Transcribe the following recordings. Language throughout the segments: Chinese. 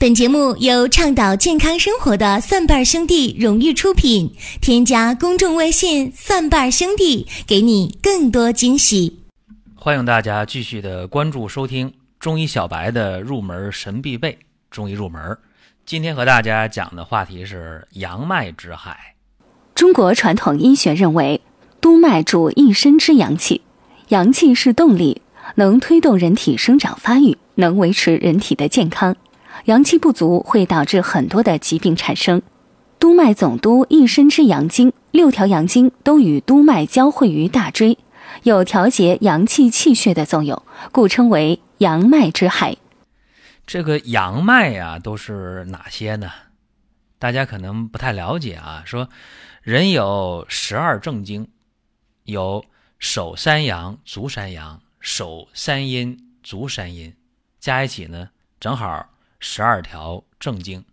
本节目由倡导健康生活的蒜瓣兄弟荣誉出品。添加公众微信“蒜瓣兄弟”，给你更多惊喜。欢迎大家继续的关注收听中医小白的入门神必备中医入门。今天和大家讲的话题是阳脉之海。中国传统医学认为，督脉主一身之阳气，阳气是动力，能推动人体生长发育，能维持人体的健康。阳气不足会导致很多的疾病产生。督脉总督一身之阳经，六条阳经都与督脉交汇于大椎，有调节阳气气血的作用，故称为阳脉之海。这个阳脉呀，都是哪些呢？大家可能不太了解啊。说人有十二正经，有手三阳、足三阳、手三阴、足三阴，加一起呢，正好。十二条正经，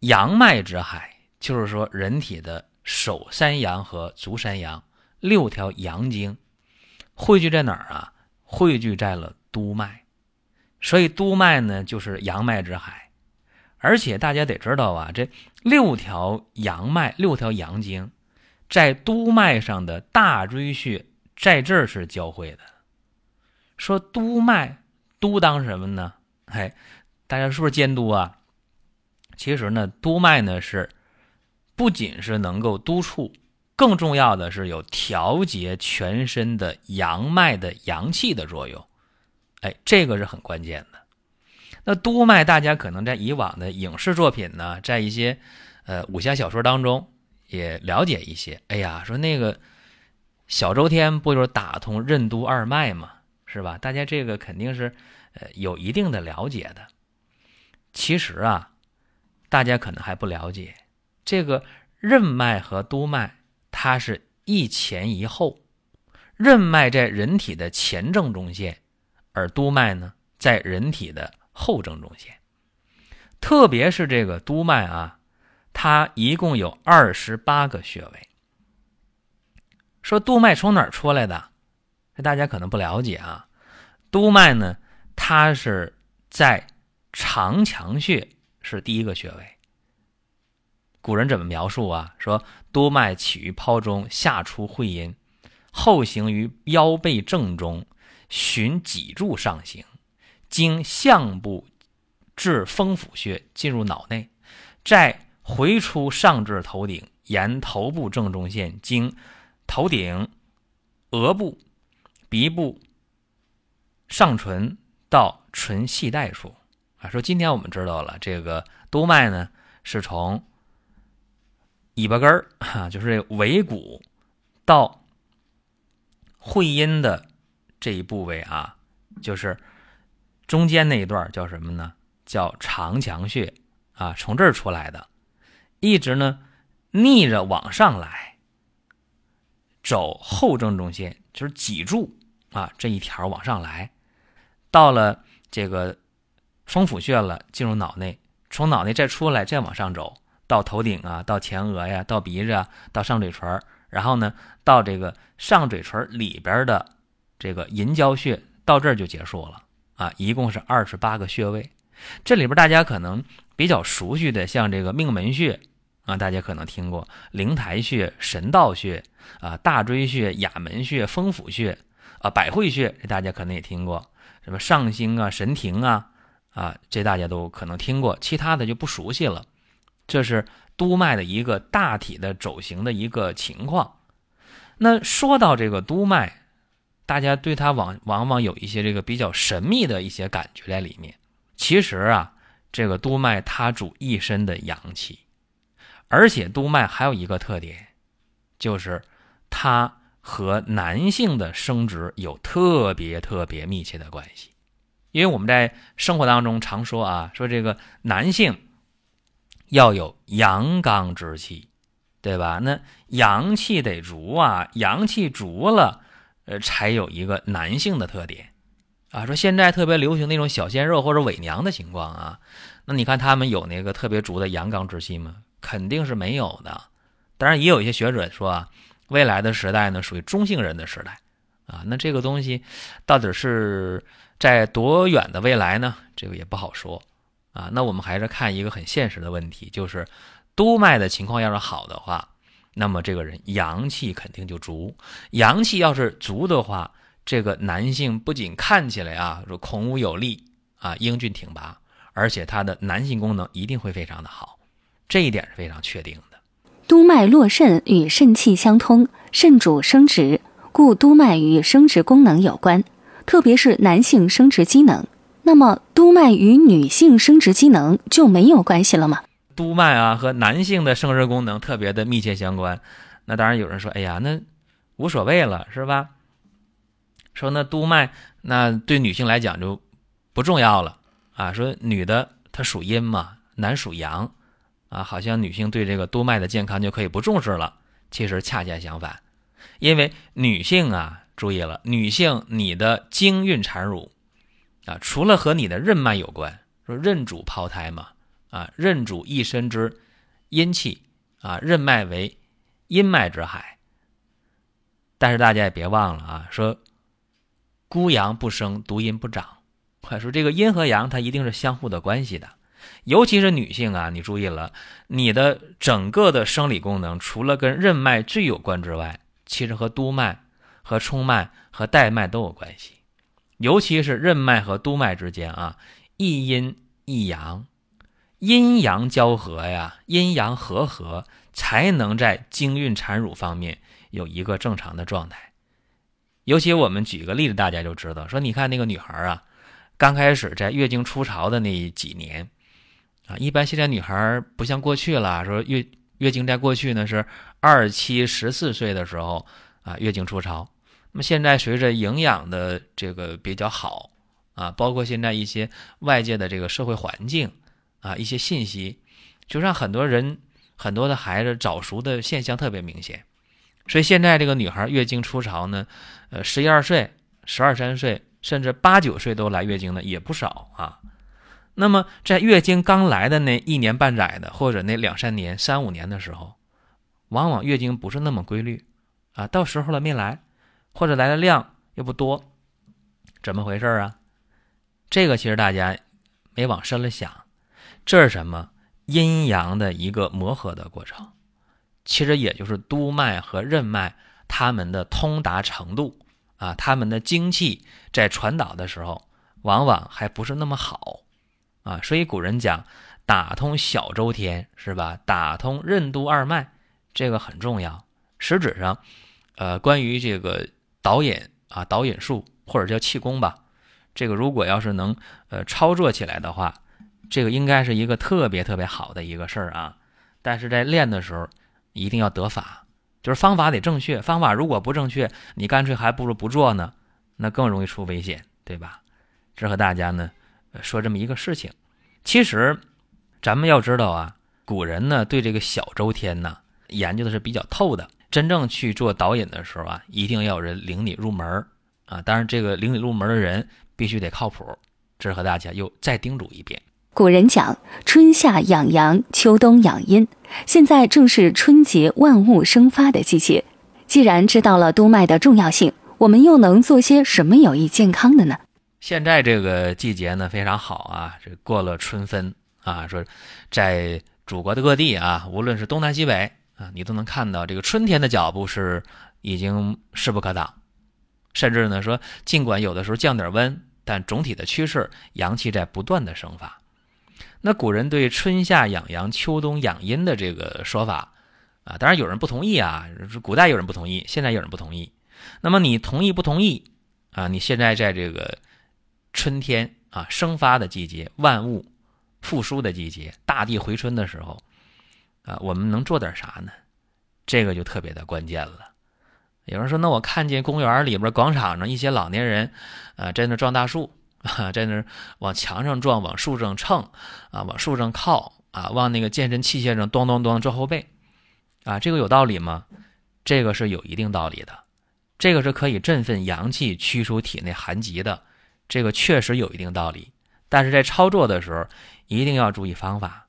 阳脉之海，就是说人体的手三阳和足三阳六条阳经汇聚在哪儿啊？汇聚在了督脉，所以督脉呢就是阳脉之海。而且大家得知道啊，这六条阳脉、六条阳经在督脉上的大椎穴在这儿是交汇的。说督脉督当什么呢？哎。大家是不是监督啊？其实呢，督脉呢是不仅是能够督促，更重要的是有调节全身的阳脉的阳气的作用。哎，这个是很关键的。那督脉，大家可能在以往的影视作品呢，在一些呃武侠小说当中也了解一些。哎呀，说那个小周天不就是打通任督二脉嘛，是吧？大家这个肯定是呃有一定的了解的。其实啊，大家可能还不了解，这个任脉和督脉，它是一前一后。任脉在人体的前正中线，而督脉呢，在人体的后正中线。特别是这个督脉啊，它一共有二十八个穴位。说督脉从哪儿出来的？这大家可能不了解啊。督脉呢，它是在。长强穴是第一个穴位。古人怎么描述啊？说督脉起于胞中，下出会阴，后行于腰背正中，循脊柱上行，经项部至风府穴，进入脑内，再回出上至头顶，沿头部正中线，经头顶、额部、鼻部、上唇到唇系带处。说今天我们知道了，这个督脉呢是从尾巴根儿哈，就是尾骨到会阴的这一部位啊，就是中间那一段叫什么呢？叫长强穴啊，从这儿出来的，一直呢逆着往上来，走后正中线，就是脊柱啊这一条往上来，到了这个。风府穴了，进入脑内，从脑内再出来，再往上走到头顶啊，到前额呀，到鼻子啊，到上嘴唇然后呢，到这个上嘴唇里边的这个银交穴，到这儿就结束了啊。一共是二十八个穴位，这里边大家可能比较熟悉的，像这个命门穴啊，大家可能听过灵台穴、神道穴啊、大椎穴、哑门穴、风府穴啊、百会穴，这大家可能也听过，什么上星啊、神庭啊。啊，这大家都可能听过，其他的就不熟悉了。这是督脉的一个大体的走形的一个情况。那说到这个督脉，大家对它往往往有一些这个比较神秘的一些感觉在里面。其实啊，这个督脉它主一身的阳气，而且督脉还有一个特点，就是它和男性的生殖有特别特别密切的关系。因为我们在生活当中常说啊，说这个男性要有阳刚之气，对吧？那阳气得足啊，阳气足了，呃，才有一个男性的特点啊。说现在特别流行那种小鲜肉或者伪娘的情况啊，那你看他们有那个特别足的阳刚之气吗？肯定是没有的。当然，也有一些学者说啊，未来的时代呢，属于中性人的时代啊。那这个东西到底是？在多远的未来呢？这个也不好说，啊。那我们还是看一个很现实的问题，就是督脉的情况要是好的话，那么这个人阳气肯定就足。阳气要是足的话，这个男性不仅看起来啊，说孔武有力啊，英俊挺拔，而且他的男性功能一定会非常的好，这一点是非常确定的。督脉络肾与肾气相通，肾主生殖，故督脉与生殖功能有关，特别是男性生殖机能。那么，督脉与女性生殖机能就没有关系了吗？督脉啊，和男性的生殖功能特别的密切相关。那当然有人说，哎呀，那无所谓了，是吧？说那督脉，那对女性来讲就不重要了啊。说女的她属阴嘛，男属阳。啊，好像女性对这个督脉的健康就可以不重视了。其实恰恰相反，因为女性啊，注意了，女性你的经孕产乳啊，除了和你的任脉有关，说任主胞胎嘛，啊，任主一身之阴气啊，任脉为阴脉之海。但是大家也别忘了啊，说孤阳不生，独阴不长，快说这个阴和阳它一定是相互的关系的。尤其是女性啊，你注意了，你的整个的生理功能，除了跟任脉最有关之外，其实和督脉、和冲脉、和带脉都有关系。尤其是任脉和督脉之间啊，一阴一阳，阴阳交合呀，阴阳和合，才能在经孕产乳方面有一个正常的状态。尤其我们举个例子，大家就知道，说你看那个女孩啊，刚开始在月经初潮的那几年。啊，一般现在女孩不像过去了，说月月经在过去呢是二七十四岁的时候啊月经初潮。那么现在随着营养的这个比较好啊，包括现在一些外界的这个社会环境啊一些信息，就让很多人很多的孩子早熟的现象特别明显。所以现在这个女孩月经初潮呢，呃十一二岁、十二三岁，甚至八九岁都来月经的也不少啊。那么，在月经刚来的那一年半载的，或者那两三年、三五年的时候，往往月经不是那么规律，啊，到时候了没来，或者来的量又不多，怎么回事啊？这个其实大家没往深了想，这是什么？阴阳的一个磨合的过程，其实也就是督脉和任脉它们的通达程度啊，它们的精气在传导的时候，往往还不是那么好。啊，所以古人讲打通小周天是吧？打通任督二脉，这个很重要。实质上，呃，关于这个导引啊，导引术或者叫气功吧，这个如果要是能呃操作起来的话，这个应该是一个特别特别好的一个事儿啊。但是在练的时候一定要得法，就是方法得正确。方法如果不正确，你干脆还不如不做呢，那更容易出危险，对吧？这和大家呢。说这么一个事情，其实咱们要知道啊，古人呢对这个小周天呢研究的是比较透的。真正去做导引的时候啊，一定要有人领你入门啊。当然，这个领你入门的人必须得靠谱。这是和大家又再叮嘱一遍。古人讲春夏养阳，秋冬养阴。现在正是春节万物生发的季节。既然知道了督脉的重要性，我们又能做些什么有益健康的呢？现在这个季节呢非常好啊，这过了春分啊，说在祖国的各地啊，无论是东南西北啊，你都能看到这个春天的脚步是已经势不可挡，甚至呢说，尽管有的时候降点温，但总体的趋势阳气在不断的生发。那古人对春夏养阳、秋冬养阴的这个说法啊，当然有人不同意啊，古代有人不同意，现在有人不同意。那么你同意不同意啊？你现在在这个。春天啊，生发的季节，万物复苏的季节，大地回春的时候，啊，我们能做点啥呢？这个就特别的关键了。有人说，那我看见公园里边、广场上一些老年人，啊，在那撞大树，啊，在那往墙上撞，往树上蹭，啊，往树上靠，啊，往那个健身器械上咚咚咚撞后背，啊，这个有道理吗？这个是有一定道理的，这个是可以振奋阳气、驱除体内寒疾的。这个确实有一定道理，但是在操作的时候一定要注意方法，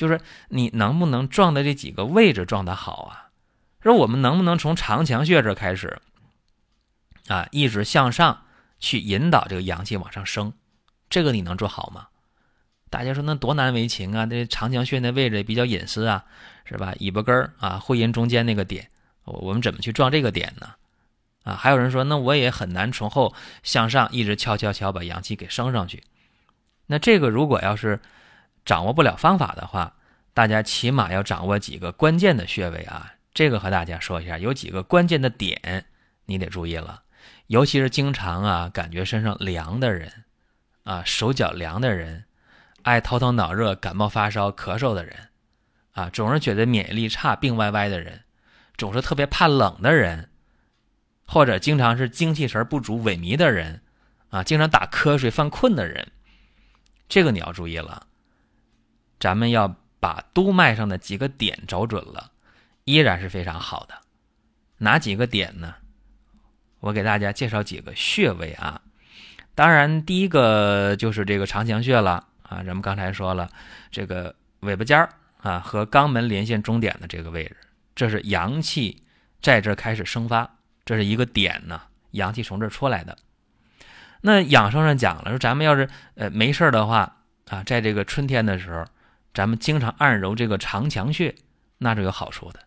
就是你能不能撞的这几个位置撞得好啊？说我们能不能从长强穴这开始，啊，一直向上去引导这个阳气往上升，这个你能做好吗？大家说那多难为情啊！这长强穴那位置比较隐私啊，是吧？尾巴根儿啊，会阴中间那个点，我们怎么去撞这个点呢？啊，还有人说，那我也很难从后向上一直敲敲敲把阳气给升上去。那这个如果要是掌握不了方法的话，大家起码要掌握几个关键的穴位啊。这个和大家说一下，有几个关键的点你得注意了，尤其是经常啊感觉身上凉的人，啊手脚凉的人。爱头疼脑热、感冒发烧、咳嗽的人，啊，总是觉得免疫力差、病歪歪的人，总是特别怕冷的人，或者经常是精气神不足、萎靡的人，啊，经常打瞌睡、犯困的人，这个你要注意了。咱们要把督脉上的几个点找准了，依然是非常好的。哪几个点呢？我给大家介绍几个穴位啊。当然，第一个就是这个长强穴了。啊，咱们刚才说了，这个尾巴尖儿啊和肛门连线中点的这个位置，这是阳气在这开始生发，这是一个点呢，阳气从这出来的。那养生上讲了，说咱们要是呃没事的话啊，在这个春天的时候，咱们经常按揉这个长强穴，那是有好处的。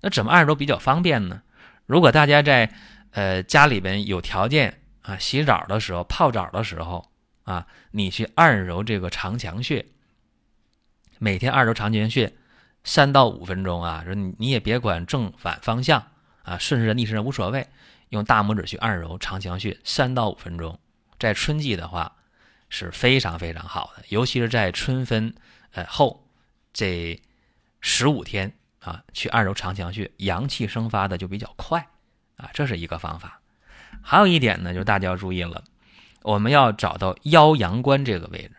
那怎么按揉比较方便呢？如果大家在呃家里边有条件啊，洗澡的时候、泡澡的时候。啊，你去按揉这个长强穴，每天按揉长强穴三到五分钟啊。说你你也别管正反方向啊，顺时针逆时针无所谓，用大拇指去按揉长强穴三到五分钟。在春季的话是非常非常好的，尤其是在春分呃后这十五天啊，去按揉长强穴，阳气生发的就比较快啊。这是一个方法。还有一点呢，就是大家要注意了。我们要找到腰阳关这个位置，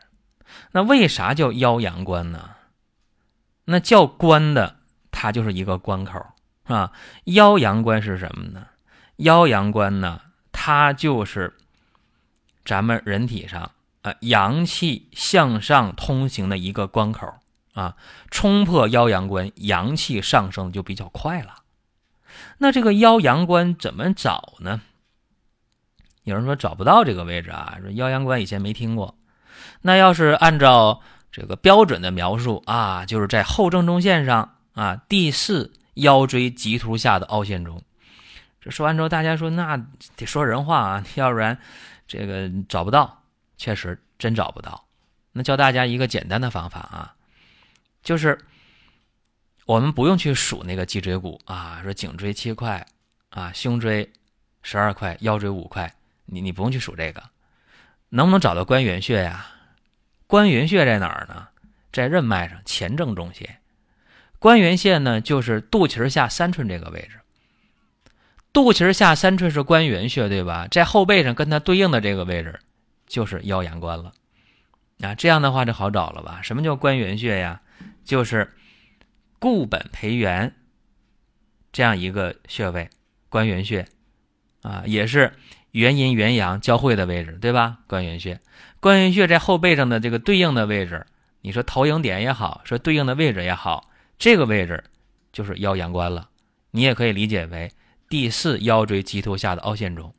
那为啥叫腰阳关呢？那叫关的，它就是一个关口啊。腰阳关是什么呢？腰阳关呢，它就是咱们人体上啊阳气向上通行的一个关口啊。冲破腰阳关，阳气上升就比较快了。那这个腰阳关怎么找呢？有人说找不到这个位置啊，说腰阳关以前没听过。那要是按照这个标准的描述啊，就是在后正中线上啊第四腰椎棘突下的凹陷中。这说完之后，大家说那得说人话啊，要不然这个找不到，确实真找不到。那教大家一个简单的方法啊，就是我们不用去数那个脊椎骨啊，说颈椎七块啊，胸椎十二块，腰椎五块。你你不用去数这个，能不能找到关元穴呀？关元穴在哪儿呢？在任脉上前正中线。关元线呢，就是肚脐下三寸这个位置。肚脐下三寸是关元穴，对吧？在后背上跟它对应的这个位置就是腰阳关了。啊，这样的话就好找了吧？什么叫关元穴呀？就是固本培元这样一个穴位，关元穴啊，也是。元阴元阳交汇的位置，对吧？关元穴，关元穴在后背上的这个对应的位置，你说投影点也好，说对应的位置也好，这个位置就是腰阳关了。你也可以理解为第四腰椎棘突下的凹陷中。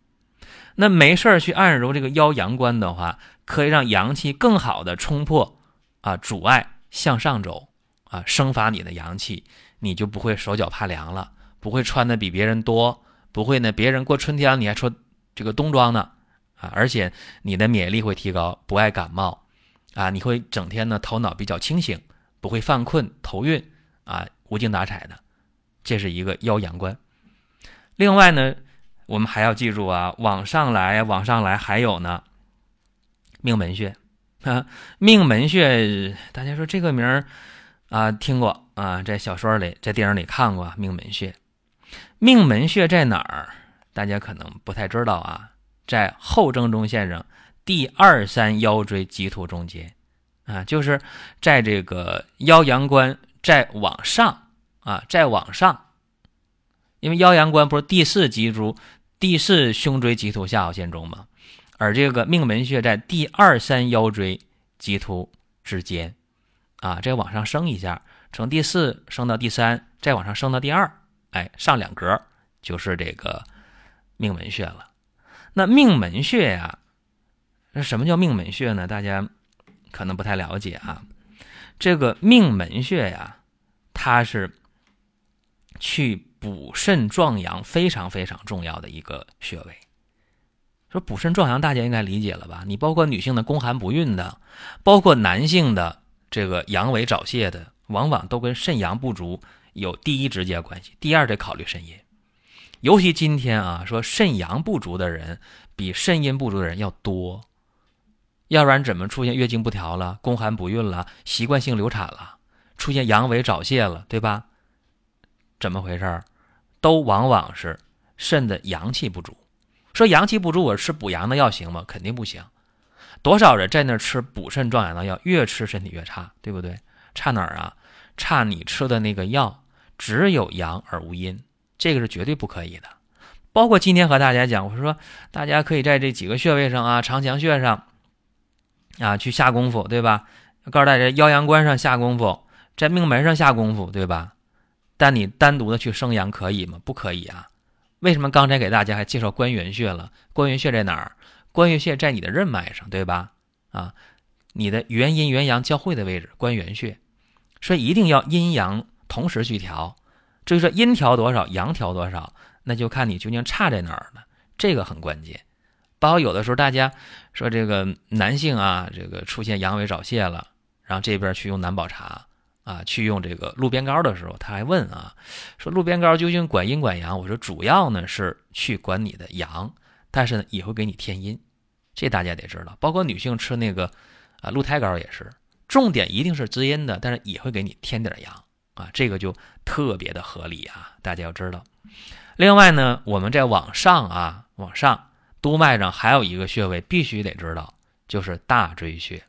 那没事儿去按揉这个腰阳关的话，可以让阳气更好的冲破啊阻碍向上走啊，生发你的阳气，你就不会手脚怕凉了，不会穿的比别人多，不会呢别人过春天了你还穿。这个冬装呢，啊，而且你的免疫力会提高，不爱感冒，啊，你会整天呢头脑比较清醒，不会犯困、头晕，啊，无精打采的，这是一个腰阳关。另外呢，我们还要记住啊，往上来，往上来，还有呢，命门穴。啊，命门穴，大家说这个名儿啊，听过啊，在小说里，在电影里看过命门穴，命门穴在哪儿？大家可能不太知道啊，在后正中线上第二三腰椎棘突中间，啊，就是在这个腰阳关再往上啊，再往上，因为腰阳关不是第四脊柱、第四胸椎棘突下凹陷中嘛？而这个命门穴在第二三腰椎棘突之间，啊，再往上升一下，从第四升到第三，再往上升到第二，哎，上两格就是这个。命门穴了，那命门穴呀，那什么叫命门穴呢？大家可能不太了解啊。这个命门穴呀，它是去补肾壮阳非常非常重要的一个穴位。说补肾壮阳，大家应该理解了吧？你包括女性的宫寒不孕的，包括男性的这个阳痿早泄的，往往都跟肾阳不足有第一直接关系，第二得考虑肾阴。尤其今天啊，说肾阳不足的人比肾阴不足的人要多。要不然怎么出现月经不调了、宫寒不孕了、习惯性流产了、出现阳痿早泄了，对吧？怎么回事儿？都往往是肾的阳气不足。说阳气不足，我吃补阳的药行吗？肯定不行。多少人在那吃补肾壮阳的药，越吃身体越差，对不对？差哪儿啊？差你吃的那个药只有阳而无阴，这个是绝对不可以的。包括今天和大家讲，我说大家可以在这几个穴位上啊，长强穴上。啊，去下功夫，对吧？告诉大家，腰阳关上下功夫，在命门上下功夫，对吧？但你单独的去生阳可以吗？不可以啊！为什么刚才给大家还介绍关元穴了？关元穴在哪儿？关元穴在你的任脉上，对吧？啊，你的元阴元阳交汇的位置，关元穴。所以一定要阴阳同时去调。至于说阴调多少，阳调多少，那就看你究竟差在哪儿了。这个很关键。包括有的时候，大家说这个男性啊，这个出现阳痿早泄了，然后这边去用男宝茶啊，去用这个鹿鞭膏的时候，他还问啊，说鹿鞭膏究竟管阴管阳？我说主要呢是去管你的阳，但是呢也会给你添阴，这大家得知道。包括女性吃那个啊鹿胎膏也是，重点一定是滋阴的，但是也会给你添点阳啊，这个就特别的合理啊，大家要知道。另外呢，我们在往上啊，往上。督脉上还有一个穴位必须得知道，就是大椎穴。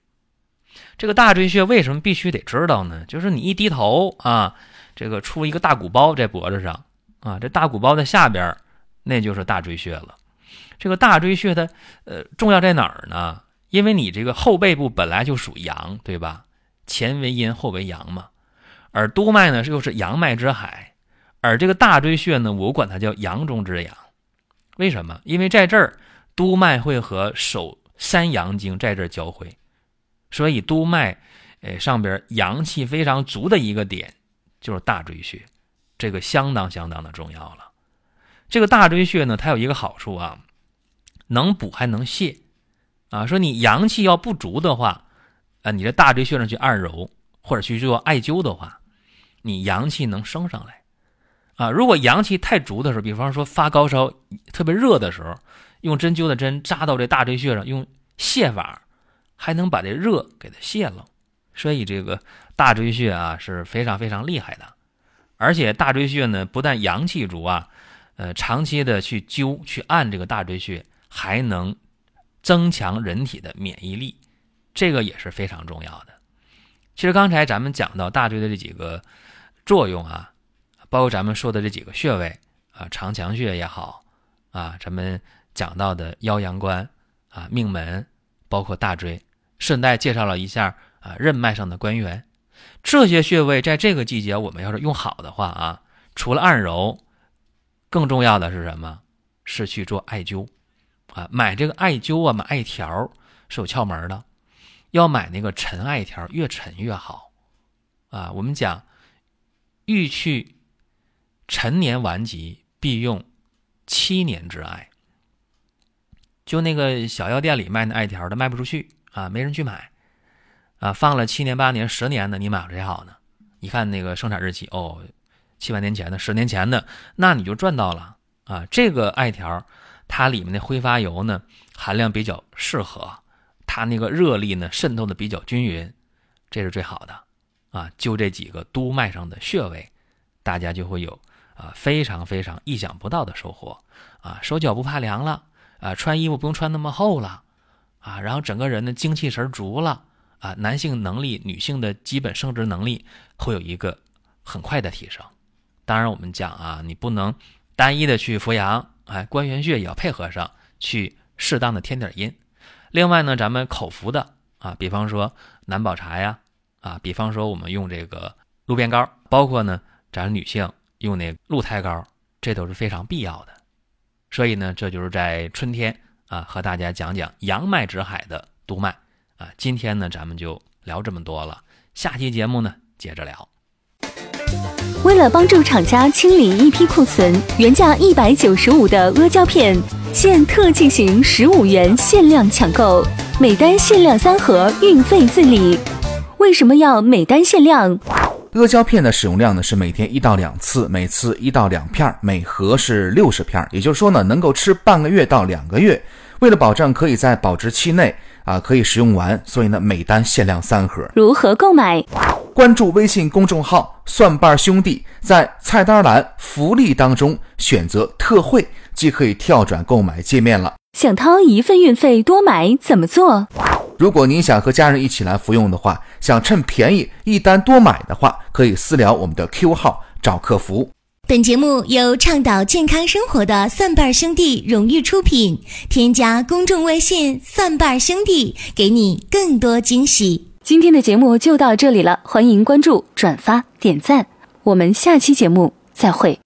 这个大椎穴为什么必须得知道呢？就是你一低头啊，这个出一个大鼓包在脖子上啊，这大鼓包的下边，那就是大椎穴了。这个大椎穴它呃重要在哪儿呢？因为你这个后背部本来就属阳，对吧？前为阴，后为阳嘛。而督脉呢又是阳脉之海，而这个大椎穴呢，我管它叫阳中之阳。为什么？因为在这儿，督脉会和手三阳经在这儿交汇，所以督脉，呃，上边阳气非常足的一个点就是大椎穴，这个相当相当的重要了。这个大椎穴呢，它有一个好处啊，能补还能泻，啊，说你阳气要不足的话，啊，你这大椎穴上去按揉或者去做艾灸的话，你阳气能升上来。啊，如果阳气太足的时候，比方说发高烧、特别热的时候，用针灸的针扎到这大椎穴上，用泻法，还能把这热给它泄了。所以这个大椎穴啊是非常非常厉害的。而且大椎穴呢，不但阳气足啊，呃，长期的去灸去按这个大椎穴，还能增强人体的免疫力，这个也是非常重要的。其实刚才咱们讲到大椎的这几个作用啊。包括咱们说的这几个穴位啊，长强穴也好啊，咱们讲到的腰阳关啊、命门，包括大椎，顺带介绍了一下啊，任脉上的关元，这些穴位在这个季节我们要是用好的话啊，除了按揉，更重要的是什么？是去做艾灸啊，买这个艾灸啊，买艾条是有窍门的，要买那个沉艾条，越沉越好啊。我们讲欲去。陈年顽疾必用七年之艾，就那个小药店里卖那艾条的卖不出去啊，没人去买啊，放了七年八年十年的，你买谁好呢？一看那个生产日期，哦，七八年前的，十年前的，那你就赚到了啊！这个艾条，它里面的挥发油呢，含量比较适合，它那个热力呢渗透的比较均匀，这是最好的啊！就这几个督脉上的穴位，大家就会有。啊，非常非常意想不到的收获啊！手脚不怕凉了啊，穿衣服不用穿那么厚了啊，然后整个人的精气神足了啊，男性能力、女性的基本生殖能力会有一个很快的提升。当然，我们讲啊，你不能单一的去扶阳，哎，关元穴也要配合上去，适当的添点阴。另外呢，咱们口服的啊，比方说南宝茶呀，啊，比方说我们用这个鹿鞭膏，包括呢，咱女性。用那鹿胎膏，这都是非常必要的。所以呢，这就是在春天啊，和大家讲讲阳脉之海的督脉啊。今天呢，咱们就聊这么多了，下期节目呢接着聊。为了帮助厂家清理一批库存，原价一百九十五的阿胶片，现特进行十五元限量抢购，每单限量三盒，运费自理。为什么要每单限量？阿胶片的使用量呢是每天一到两次，每次一到两片，每盒是六十片，也就是说呢能够吃半个月到两个月。为了保证可以在保质期内啊可以食用完，所以呢每单限量三盒。如何购买？关注微信公众号“蒜瓣兄弟”，在菜单栏福利当中选择特惠，即可以跳转购买界面了。想掏一份运费多买怎么做？如果您想和家人一起来服用的话，想趁便宜一单多买的话，可以私聊我们的 Q 号找客服。本节目由倡导健康生活的蒜瓣兄弟荣誉出品，添加公众微信“蒜瓣兄弟”，给你更多惊喜。今天的节目就到这里了，欢迎关注、转发、点赞，我们下期节目再会。